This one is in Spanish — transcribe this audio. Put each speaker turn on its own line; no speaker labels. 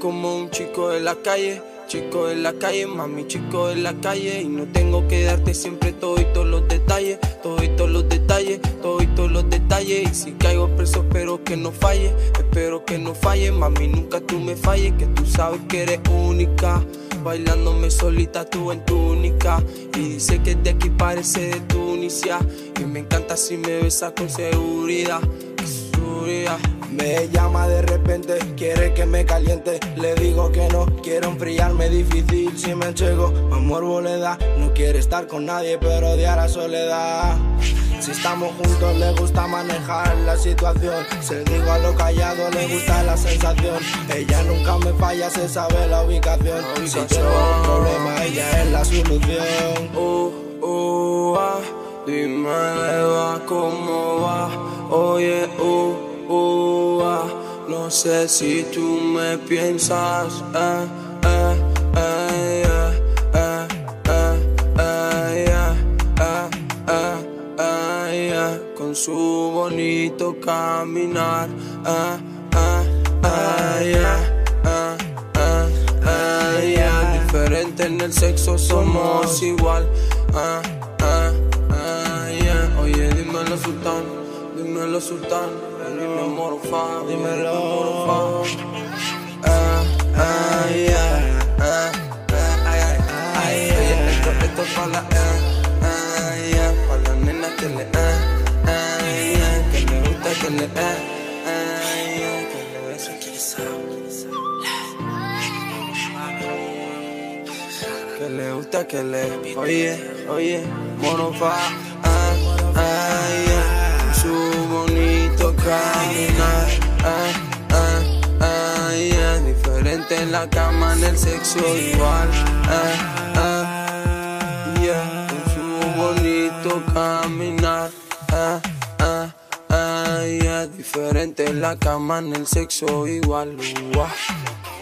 como un chico de la calle. Chico de la calle, mami, chico de la calle. Y no tengo que darte siempre todo y todos los detalles. Todo y todos los detalles, todo y todos los detalles. Y si caigo preso, espero que no falle. Espero que no falle, mami, nunca tú me falles. Que tú sabes que eres única. Bailándome solita tú en tu única. Y dice que de aquí parece de Tunisia. Y me encanta si me besas con seguridad. Seguridad.
Me llama de repente, quiere que me caliente. Le digo que no, quiero enfriarme difícil si me entrego. Amor le da, no quiere estar con nadie, pero odiar a soledad. Si estamos juntos, le gusta manejar la situación. Se digo a lo callado, le gusta la sensación. Ella nunca me falla, se sabe la ubicación. Si tengo un problema, ella es la solución.
Uh, uh, ah, dime, Eva, cómo va. Oye, ah, no sé si tú me piensas. Eh, eh, eh, yeah, eh, eh, eh, eh, eh, eh, Con su bonito caminar. Eh, eh, eh, eh, eh, eh. Diferente en el sexo, somos igual. Ah, ah, ah, yeah. Oye, dímelo, sultán. Dímelo, sultán. Dímelo. Ah, ah, yeah. Ah, ah, ay, ay, ay. Oye, esto, esto es pa' la, eh, ah, yeah. Pa' la nena que le, eh, ah, yeah. Que le gusta que le, eh, ah, yeah. Que le besa, que le Que le gusta que le oye, oye, morofa, caminar, ah, ah, ah, yeah. Diferente en la cama, en el sexo igual, ah, yeah. Con su bonito caminar, ah, yeah. Diferente en la cama, en el sexo igual, uh.